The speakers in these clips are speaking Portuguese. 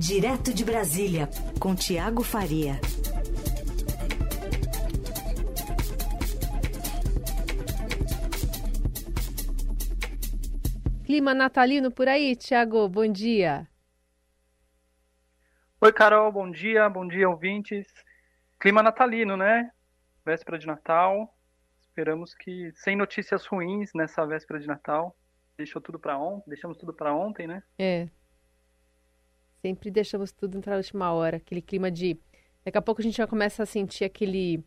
Direto de Brasília, com Tiago Faria. Clima natalino por aí, Tiago, bom dia. Oi, Carol, bom dia, bom dia, ouvintes. Clima natalino, né? Véspera de Natal. Esperamos que sem notícias ruins nessa véspera de Natal. Deixou tudo para ontem, deixamos tudo para ontem, né? É, Sempre deixamos tudo entrar na última hora, aquele clima de. Daqui a pouco a gente já começa a sentir aquele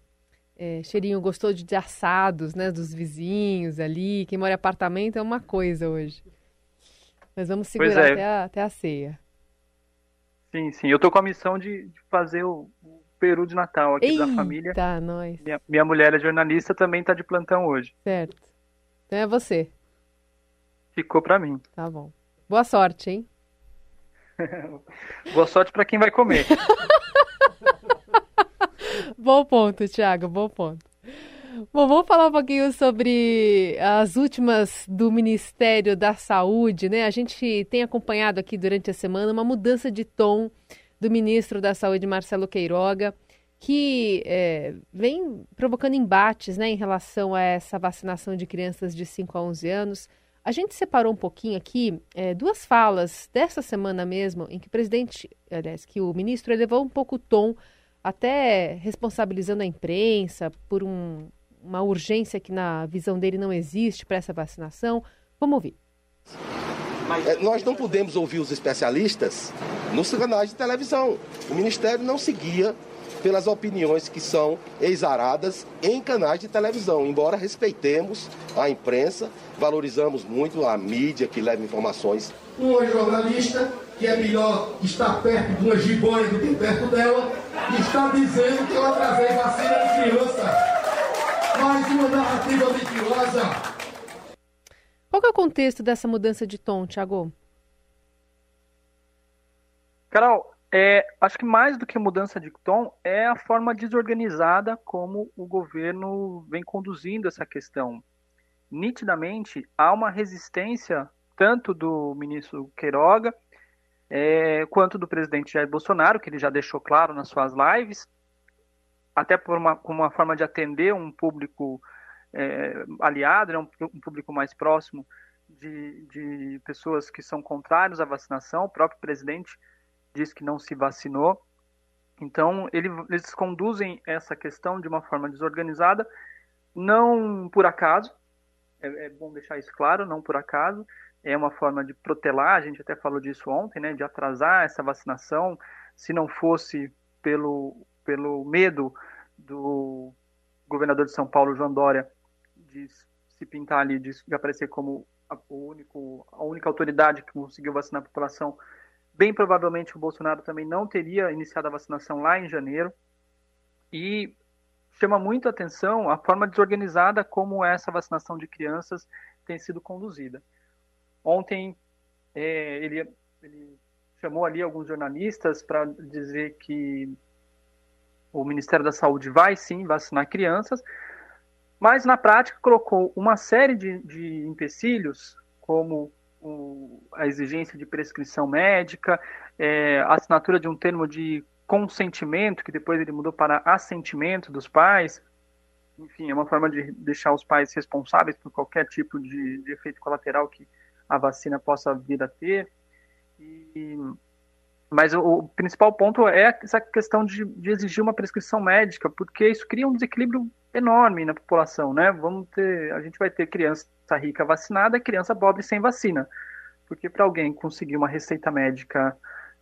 é, cheirinho gostoso de assados, né? Dos vizinhos ali. Quem mora em apartamento é uma coisa hoje. Mas vamos segurar é. até, a, até a ceia. Sim, sim. Eu tô com a missão de, de fazer o, o, peru de Natal aqui Eita, da família. Tá, nós. Minha, minha mulher é jornalista, também tá de plantão hoje. Certo. Então é você. Ficou para mim. Tá bom. Boa sorte, hein? Boa sorte para quem vai comer. bom ponto, Thiago, bom ponto. Bom, vamos falar um pouquinho sobre as últimas do Ministério da Saúde, né? A gente tem acompanhado aqui durante a semana uma mudança de tom do ministro da Saúde, Marcelo Queiroga, que é, vem provocando embates né, em relação a essa vacinação de crianças de 5 a 11 anos. A gente separou um pouquinho aqui é, duas falas dessa semana mesmo, em que o presidente, aliás, que o ministro elevou um pouco o tom, até responsabilizando a imprensa por um, uma urgência que na visão dele não existe para essa vacinação. Vamos ouvir. É, nós não podemos ouvir os especialistas nos canais de televisão. O Ministério não seguia pelas opiniões que são exaradas em canais de televisão, embora respeitemos a imprensa, valorizamos muito a mídia que leva informações. Uma jornalista, que é melhor estar perto de uma jiboia do que perto dela, está dizendo que eu atrasei vacina de criança. Mais uma narrativa mentirosa. Qual é o contexto dessa mudança de tom, Tiago? Carol, é, acho que mais do que mudança de tom é a forma desorganizada como o governo vem conduzindo essa questão. Nitidamente há uma resistência tanto do ministro Queiroga é, quanto do presidente Jair Bolsonaro, que ele já deixou claro nas suas lives, até por uma, uma forma de atender um público é, aliado, né, um, um, público mais próximo de, de pessoas que são contrários à vacinação. O próprio presidente diz que não se vacinou. Então, ele, eles conduzem essa questão de uma forma desorganizada, não por acaso, é, é, bom deixar isso claro, não por acaso, é uma forma de protelar, a gente até falou disso ontem, né, de atrasar essa vacinação, se não fosse pelo, pelo medo do governador de São Paulo, João Dória, de se pintar ali, de, aparecer como a, único, a única autoridade que conseguiu vacinar a população, Bem provavelmente o Bolsonaro também não teria iniciado a vacinação lá em janeiro. E chama muito atenção a forma desorganizada como essa vacinação de crianças tem sido conduzida. Ontem é, ele, ele chamou ali alguns jornalistas para dizer que o Ministério da Saúde vai sim vacinar crianças, mas na prática colocou uma série de, de empecilhos, como o, a exigência de prescrição médica, é, a assinatura de um termo de consentimento, que depois ele mudou para assentimento dos pais. Enfim, é uma forma de deixar os pais responsáveis por qualquer tipo de, de efeito colateral que a vacina possa vir a ter. E, mas o, o, principal ponto é essa questão de, de, exigir uma prescrição médica, porque isso cria um desequilíbrio enorme na população, né? Vamos ter, a gente vai ter criança rica vacinada criança pobre sem vacina, porque para alguém conseguir uma receita médica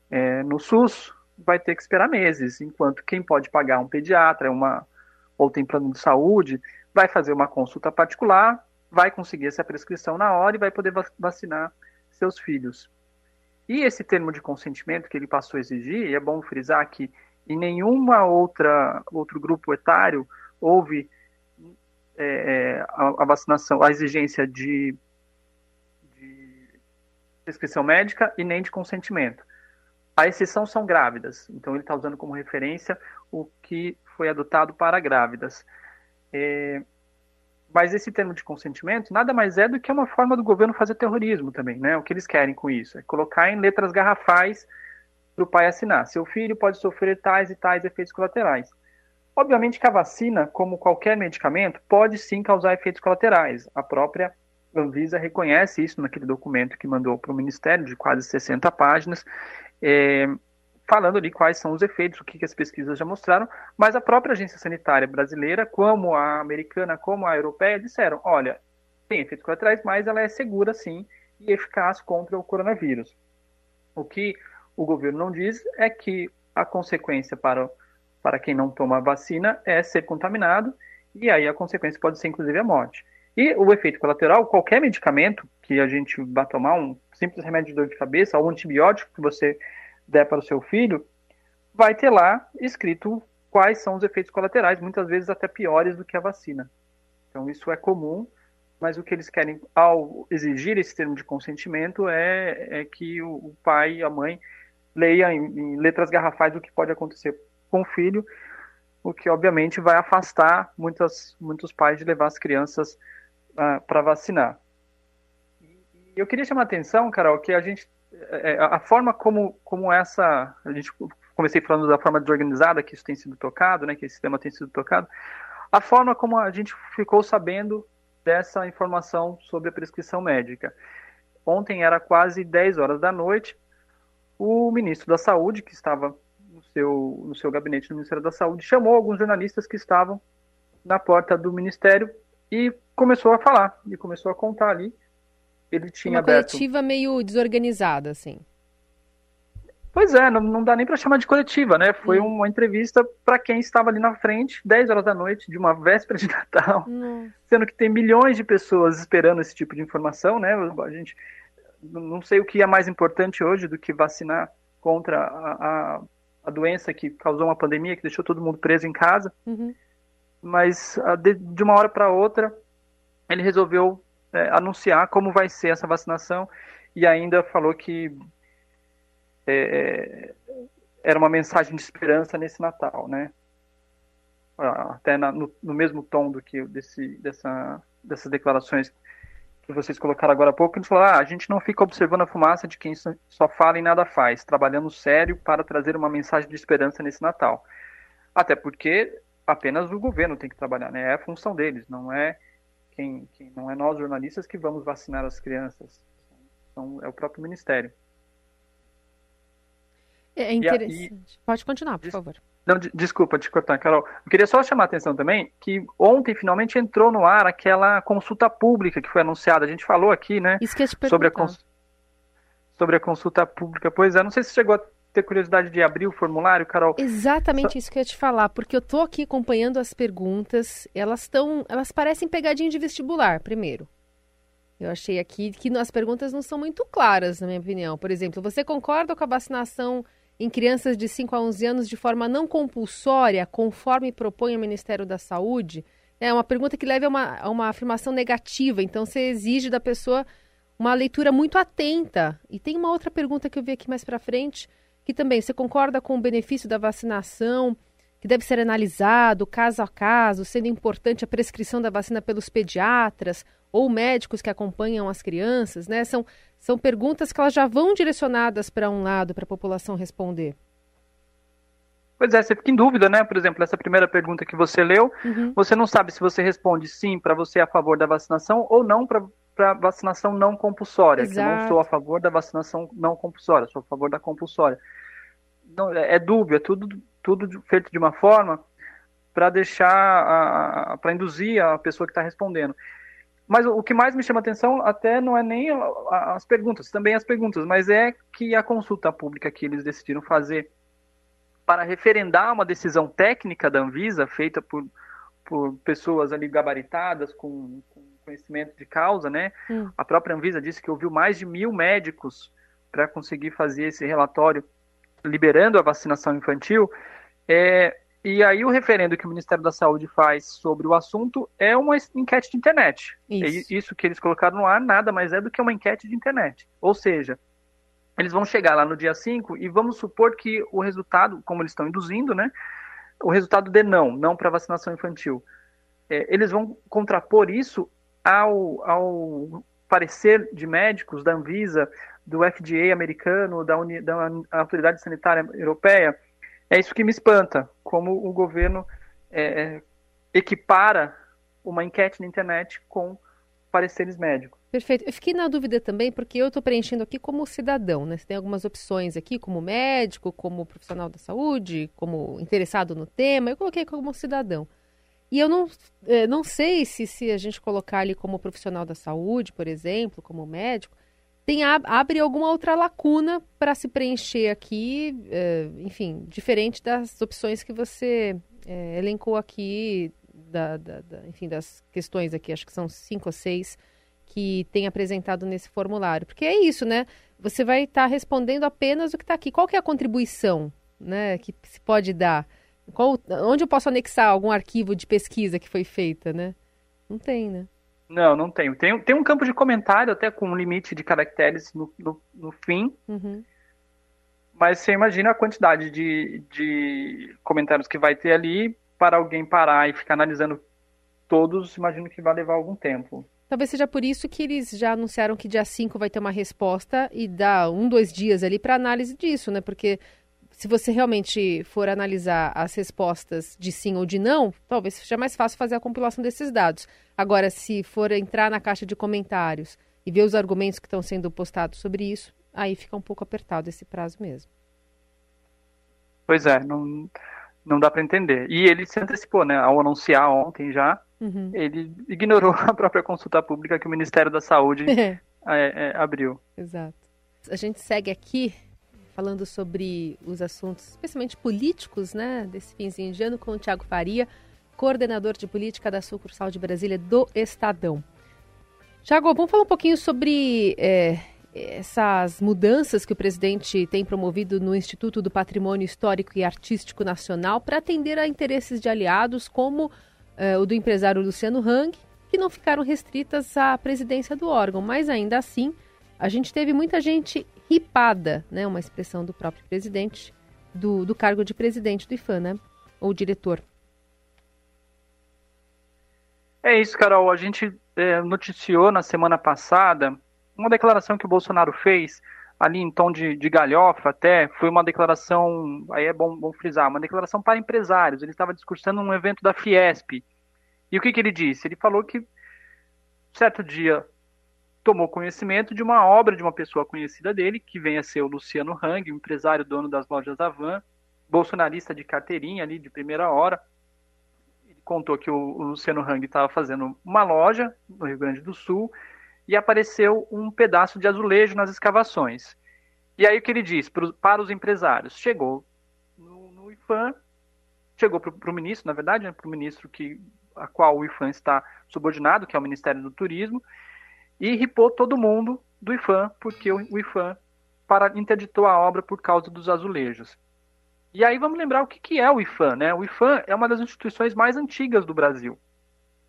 é, no SUS vai ter que esperar meses, enquanto quem pode pagar um pediatra, uma ou tem plano de saúde, vai fazer uma consulta particular, vai conseguir essa prescrição na hora e vai poder vacinar seus filhos. E esse termo de consentimento que ele passou a exigir, e é bom frisar que em nenhuma outra outro grupo etário houve é, é, a, a, vacinação, a exigência de, de prescrição médica e nem de consentimento. A exceção são grávidas, então ele está usando como referência o que foi adotado para grávidas. É, mas esse termo de consentimento nada mais é do que uma forma do governo fazer terrorismo também, né? O que eles querem com isso é colocar em letras garrafais para o pai assinar. Seu filho pode sofrer tais e tais efeitos colaterais. Obviamente que a vacina, como qualquer medicamento, pode sim causar efeitos colaterais. A própria Anvisa reconhece isso naquele documento que mandou para o Ministério, de quase 60 páginas, é, falando ali quais são os efeitos, o que, que as pesquisas já mostraram, mas a própria Agência Sanitária Brasileira, como a americana, como a europeia, disseram, olha, tem efeitos colaterais, mas ela é segura sim e eficaz contra o coronavírus. O que o governo não diz é que a consequência para, para quem não toma a vacina é ser contaminado, e aí a consequência pode ser inclusive a morte. E o efeito colateral, qualquer medicamento que a gente vá tomar, um simples remédio de dor de cabeça, ou um antibiótico que você der para o seu filho, vai ter lá escrito quais são os efeitos colaterais, muitas vezes até piores do que a vacina. Então isso é comum, mas o que eles querem ao exigir esse termo de consentimento é, é que o, o pai e a mãe leia em, em letras garrafais o que pode acontecer com o filho, o que obviamente vai afastar muitas, muitos pais de levar as crianças uh, para vacinar. E eu queria chamar a atenção, Carol, que a gente, é, a forma como, como essa, a gente comecei falando da forma desorganizada que isso tem sido tocado, né, que esse sistema tem sido tocado, a forma como a gente ficou sabendo dessa informação sobre a prescrição médica. Ontem era quase 10 horas da noite, o ministro da Saúde, que estava seu, no seu gabinete no Ministério da Saúde, chamou alguns jornalistas que estavam na porta do ministério e começou a falar, e começou a contar ali. Ele tinha Uma aberto... coletiva meio desorganizada, assim. Pois é, não, não dá nem para chamar de coletiva, né? Foi hum. uma entrevista para quem estava ali na frente, 10 horas da noite, de uma véspera de Natal, hum. sendo que tem milhões de pessoas esperando esse tipo de informação, né? A gente não sei o que é mais importante hoje do que vacinar contra a, a, a doença que causou uma pandemia, que deixou todo mundo preso em casa. Uhum. Mas de, de, uma hora para outra, ele resolveu é, anunciar como vai ser essa vacinação e ainda falou que é, é era uma mensagem de esperança nesse Natal, né? Até na, no, no, mesmo tom do que desse, dessa, dessas declarações que vocês colocaram agora há pouco, eles falaram, ah, a gente não fica observando a fumaça de quem só fala e nada faz, trabalhando sério para trazer uma mensagem de esperança nesse Natal. Até porque apenas o governo tem que trabalhar, né? É a função deles, não é quem, quem não é nós jornalistas que vamos vacinar as crianças. Então, é o próprio ministério. É interessante. Pode continuar, por favor. Não, desculpa te cortar, Carol. Eu queria só chamar a atenção também que ontem finalmente entrou no ar aquela consulta pública que foi anunciada. A gente falou aqui, né? Sobre a, cons... sobre a consulta pública. Pois é, não sei se chegou a ter curiosidade de abrir o formulário, Carol. Exatamente só... isso que eu ia te falar, porque eu tô aqui acompanhando as perguntas. Elas estão, elas parecem pegadinha de vestibular, primeiro. Eu achei aqui que as perguntas não são muito claras, na minha opinião. Por exemplo, você concorda com a vacinação em crianças de 5 a 11 anos de forma não compulsória, conforme propõe o Ministério da Saúde? É uma pergunta que leva a uma, a uma afirmação negativa, então você exige da pessoa uma leitura muito atenta. E tem uma outra pergunta que eu vi aqui mais para frente, que também, você concorda com o benefício da vacinação, que deve ser analisado caso a caso, sendo importante a prescrição da vacina pelos pediatras ou médicos que acompanham as crianças, né? São, são perguntas que elas já vão direcionadas para um lado, para a população responder. Pois é, você fica em dúvida, né? Por exemplo, essa primeira pergunta que você leu, uhum. você não sabe se você responde sim para você é a favor da vacinação ou não para vacinação não compulsória. Exato. Que eu não sou a favor da vacinação não compulsória, sou a favor da compulsória. Não, é, é dúvida, é tudo, tudo feito de uma forma para deixar, para induzir a pessoa que está respondendo. Mas o que mais me chama atenção até não é nem as perguntas, também as perguntas, mas é que a consulta pública que eles decidiram fazer para referendar uma decisão técnica da Anvisa, feita por, por pessoas ali gabaritadas, com, com conhecimento de causa, né? Hum. A própria Anvisa disse que ouviu mais de mil médicos para conseguir fazer esse relatório liberando a vacinação infantil. É, e aí o referendo que o Ministério da Saúde faz sobre o assunto é uma enquete de internet. Isso. Isso que eles colocaram no ar nada mais é do que uma enquete de internet. Ou seja, eles vão chegar lá no dia 5 e vamos supor que o resultado, como eles estão induzindo, né? O resultado de não, não para vacinação infantil. É, eles vão contrapor isso ao, ao parecer de médicos da Anvisa, do FDA americano, da, Uni, da Autoridade Sanitária Europeia, é isso que me espanta, como o governo é, é equipara uma enquete na internet com pareceres médicos. Perfeito. Eu fiquei na dúvida também, porque eu estou preenchendo aqui como cidadão, né? Você tem algumas opções aqui, como médico, como profissional da saúde, como interessado no tema. Eu coloquei como cidadão. E eu não, é, não sei se, se a gente colocar ali como profissional da saúde, por exemplo, como médico, tem abre alguma outra lacuna para se preencher aqui, é, enfim, diferente das opções que você é, elencou aqui, da, da, da, enfim, das questões aqui, acho que são cinco ou seis que tem apresentado nesse formulário. Porque é isso, né? Você vai estar tá respondendo apenas o que está aqui. Qual que é a contribuição né, que se pode dar? Qual, onde eu posso anexar algum arquivo de pesquisa que foi feita, né? Não tem, né? Não, não tenho. Tem, tem um campo de comentário até com um limite de caracteres no, no, no fim. Uhum. Mas você imagina a quantidade de, de comentários que vai ter ali para alguém parar e ficar analisando todos, imagino que vai levar algum tempo. Talvez seja por isso que eles já anunciaram que dia 5 vai ter uma resposta e dá um, dois dias ali para análise disso, né? Porque se você realmente for analisar as respostas de sim ou de não, talvez seja mais fácil fazer a compilação desses dados. Agora, se for entrar na caixa de comentários e ver os argumentos que estão sendo postados sobre isso, aí fica um pouco apertado esse prazo mesmo. Pois é, não, não dá para entender. E ele se antecipou, né? Ao anunciar ontem já, Uhum. Ele ignorou a própria consulta pública que o Ministério da Saúde é, é, abriu. Exato. A gente segue aqui falando sobre os assuntos, especialmente políticos, né, desse finzinho de ano, com o Tiago Faria, coordenador de política da sucursal de Brasília do Estadão. Tiago, vamos falar um pouquinho sobre é, essas mudanças que o presidente tem promovido no Instituto do Patrimônio Histórico e Artístico Nacional para atender a interesses de aliados como uh, o do empresário Luciano Hang, que não ficaram restritas à presidência do órgão, mas ainda assim a gente teve muita gente ripada, né, uma expressão do próprio presidente, do, do cargo de presidente do IFAM, né, ou diretor. É isso, Carol. A gente é, noticiou na semana passada uma declaração que o Bolsonaro fez, ali em tom de, de galhofa até, foi uma declaração, aí é bom, bom frisar, uma declaração para empresários. Ele estava discursando um evento da Fiesp, e o que, que ele disse? Ele falou que certo dia tomou conhecimento de uma obra de uma pessoa conhecida dele, que vem a ser o Luciano Hang, empresário dono das lojas Avan, bolsonarista de carteirinha ali de primeira hora. Ele contou que o, Luciano Hang estava fazendo uma loja no Rio Grande do Sul e apareceu um pedaço de azulejo nas escavações. E aí o que ele diz para os empresários? Chegou no, no IFAM, chegou para o ministro, na verdade, né, para o ministro que a qual o IFAM está subordinado, que é o Ministério do Turismo, e ripou todo mundo do IFAM, porque o IFAM para, interditou a obra por causa dos azulejos. E aí vamos lembrar o que, que é o IFAM. Né? O IFAM é uma das instituições mais antigas do Brasil.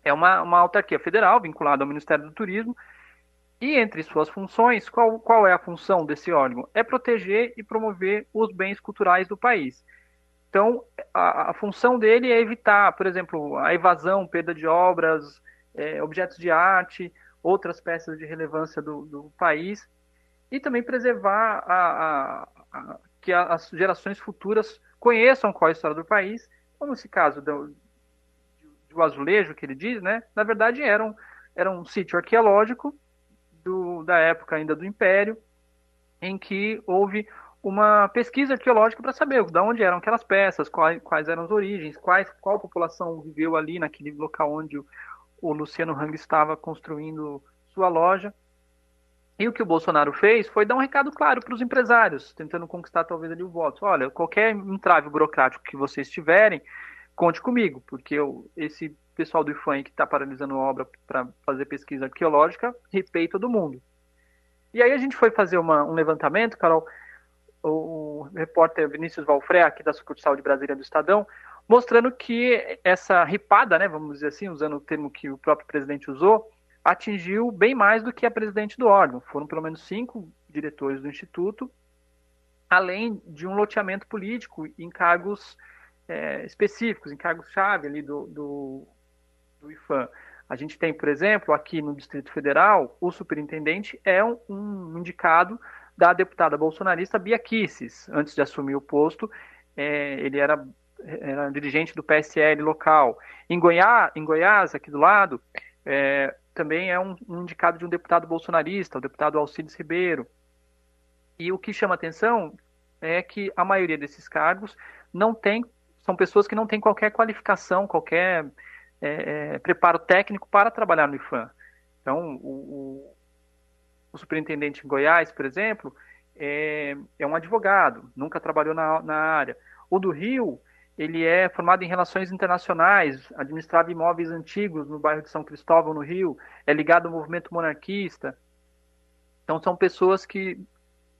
É uma, uma autarquia federal vinculada ao Ministério do Turismo. E entre suas funções, qual, qual é a função desse órgão? É proteger e promover os bens culturais do país. Então, a, a, função dele é evitar, por exemplo, a evasão, perda de obras, é, objetos de arte, outras peças de relevância do, do país, e também preservar a, a, que as gerações futuras conheçam qual é a história do país, como nesse caso do, do azulejo que ele diz, né? Na verdade, era um, era um sítio arqueológico do, da época ainda do Império, em que houve uma pesquisa arqueológica para saber de onde eram aquelas peças, quais, quais eram as origens, quais, qual população viveu ali naquele local onde o, o Luciano Hang estava construindo sua loja. E o que o Bolsonaro fez foi dar um recado claro para os empresários, tentando conquistar talvez ali o voto. Olha, qualquer entrave burocrático que vocês tiverem, conte comigo, porque eu, esse pessoal do IFAM que está paralisando a obra para fazer pesquisa arqueológica, ripei todo mundo. E aí a gente foi fazer uma, um levantamento, Carol, o repórter Vinícius Valfré, aqui da sucursal de Brasília do Estadão, mostrando que essa ripada, né, vamos dizer assim, usando o termo que o próprio presidente usou, atingiu bem mais do que a presidente do órgão. Foram pelo menos cinco diretores do Instituto, além de um loteamento político em cargos é, específicos, em cargos-chave ali do, do, do IFAM. A gente tem, por exemplo, aqui no Distrito Federal, o superintendente é um, um indicado da deputada bolsonarista Bia Kisses. Antes de assumir o posto, é, ele era, era, dirigente do PSL local. Em Goiás, em Goiás aqui do lado, é, também é um, um, indicado de um deputado bolsonarista, o deputado Alcides Ribeiro. E o que chama atenção é que a maioria desses cargos não tem, são pessoas que não têm qualquer qualificação, qualquer é, é, preparo técnico para trabalhar no IFAM. Então, o, o, o superintendente em Goiás, por exemplo, é, é, um advogado, nunca trabalhou na, na área. O do Rio, ele é formado em relações internacionais, administrava imóveis antigos no bairro de São Cristóvão, no Rio, é ligado ao movimento monarquista. Então, são pessoas que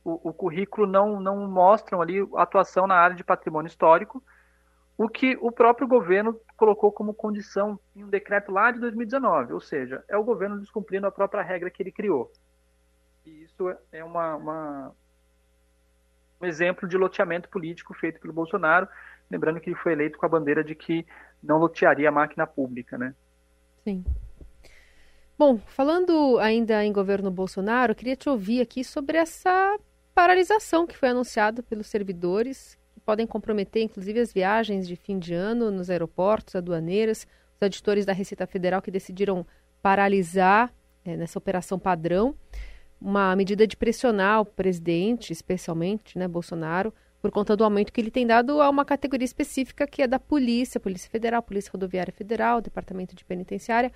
o, o currículo não, não mostram ali atuação na área de patrimônio histórico, o que o próprio governo colocou como condição em um decreto lá de 2019, ou seja, é o governo descumprindo a própria regra que ele criou. E isso é uma, uma um exemplo de loteamento político feito pelo Bolsonaro, lembrando que ele foi eleito com a bandeira de que não lotearia a máquina pública, né? Sim. Bom, falando ainda em governo Bolsonaro, queria te ouvir aqui sobre essa paralisação que foi anunciada pelos servidores, que podem comprometer inclusive as viagens de fim de ano nos aeroportos, aduaneiras, os auditores da Receita Federal que decidiram paralisar é, nessa operação padrão uma medida de pressionar o presidente, especialmente, né, Bolsonaro, por conta do aumento que ele tem dado a uma categoria específica que é da Polícia, Polícia Federal, Polícia Rodoviária Federal, Departamento de Penitenciária,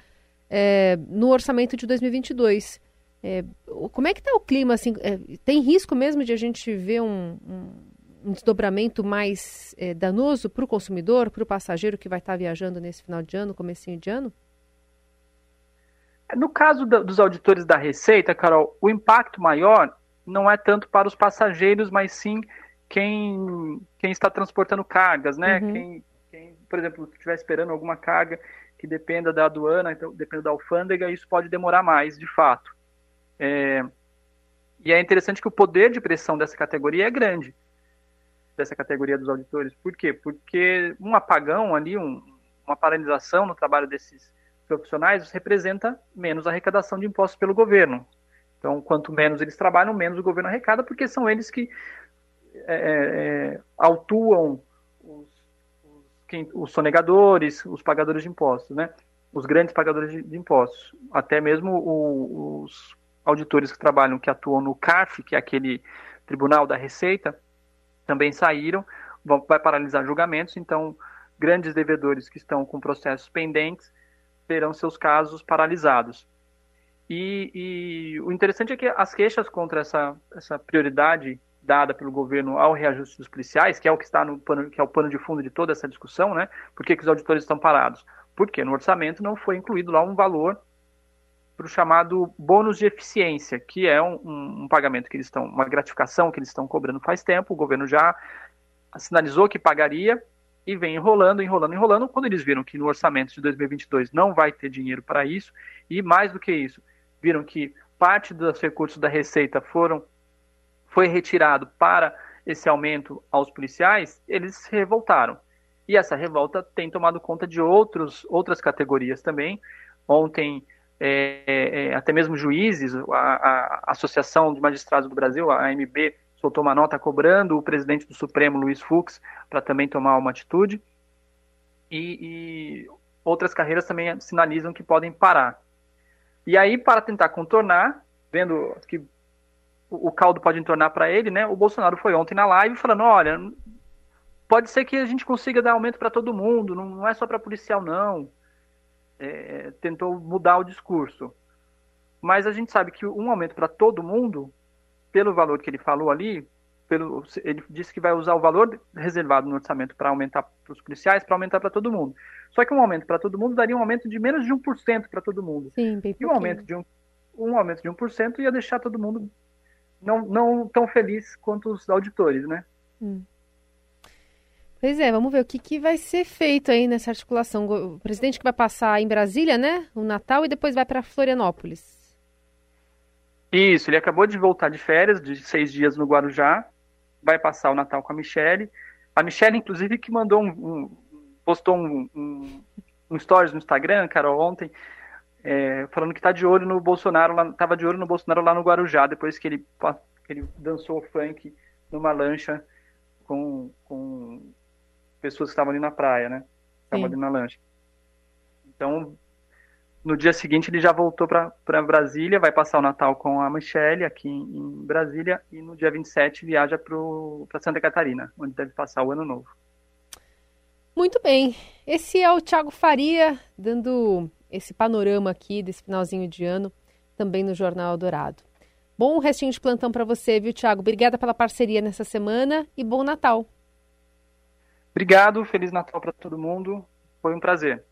é, no orçamento de 2022. É, como é que está o clima? Assim, é, tem risco mesmo de a gente ver um, um, desdobramento mais é, danoso para o consumidor, para o passageiro que vai estar tá viajando nesse final de ano, comecinho de ano? No caso da, dos auditores da Receita, Carol, o impacto maior não é tanto para os passageiros, mas sim quem, quem está transportando cargas, né? Uhum. Quem, quem, por exemplo, estiver esperando alguma carga que dependa da aduana, então dependa da alfândega, isso pode demorar mais, de fato. É, e é interessante que o poder de pressão dessa categoria é grande, dessa categoria dos auditores. Por quê? Porque um apagão ali, um, uma paralisação no trabalho desses profissionais representa menos arrecadação de impostos pelo governo. Então, quanto menos eles trabalham, menos o governo arrecada, porque são eles que é, é, é autuam os, os, quem, os, sonegadores, os pagadores de impostos, né? Os grandes pagadores de, de impostos. Até mesmo o, os auditores que trabalham, que atuam no CARF, que é aquele Tribunal da Receita, também saíram, vão, vai paralisar julgamentos, então grandes devedores que estão com processos pendentes terão seus casos paralisados. E, e, o interessante é que as queixas contra essa, essa prioridade dada pelo governo ao reajuste dos policiais, que é o que está no pano, que é o pano de fundo de toda essa discussão, né? Por que, que os auditores estão parados? Porque no orçamento não foi incluído lá um valor para o chamado bônus de eficiência, que é um, um, um, pagamento que eles estão, uma gratificação que eles estão cobrando faz tempo, o governo já sinalizou que pagaria e vem enrolando, enrolando, enrolando. Quando eles viram que no orçamento de 2022 não vai ter dinheiro para isso, e mais do que isso, viram que parte dos recursos da Receita foram foi retirado para esse aumento aos policiais, eles se revoltaram. E essa revolta tem tomado conta de outros, outras categorias também. Ontem é, é, até mesmo juízes, a, a, Associação de Magistrados do Brasil, a AMB, soltou uma nota cobrando o presidente do Supremo, Luiz Fux, para também tomar uma atitude. E, e, outras carreiras também sinalizam que podem parar. E aí, para tentar contornar, vendo que o, caldo pode entornar para ele, né, o Bolsonaro foi ontem na live falando: olha, pode ser que a gente consiga dar aumento para todo mundo, não, não é só para policial, não é, tentou mudar o discurso. Mas a gente sabe que um aumento para todo mundo, pelo valor que ele falou ali, pelo, ele disse que vai usar o valor reservado no orçamento para aumentar para os policiais, para aumentar para todo mundo. Só que um aumento para todo mundo daria um aumento de menos de 1% para todo mundo. Sim, bem e um aumento de um, um aumento de 1% ia deixar todo mundo não, não tão feliz quanto os auditores, né? Hum. Pois é, vamos ver o que, que vai ser feito aí nessa articulação. O presidente que vai passar em Brasília, né? O Natal e depois vai para Florianópolis. Isso, ele acabou de voltar de férias, de seis dias no Guarujá. Vai passar o Natal com a Michelle. A Michelle, inclusive, que mandou um. um postou um, um, um, stories no Instagram, cara, ontem, é, falando que tá de olho no Bolsonaro, lá, tava de olho no Bolsonaro lá no Guarujá, depois que ele ele dançou funk numa lancha com, com pessoas que estavam ali na praia, né? Estavam ali na lancha. Então, no dia seguinte ele já voltou para Brasília, vai passar o Natal com a Michelle aqui em, em Brasília e no dia 27 viaja para Santa Catarina, onde deve passar o ano novo. Muito bem. Esse é o Thiago Faria dando esse panorama aqui desse finalzinho de ano também no Jornal Dourado. Bom restinho de plantão para você, viu, Thiago? Obrigada pela parceria nessa semana e bom Natal. Obrigado, Feliz Natal para todo mundo. Foi um prazer.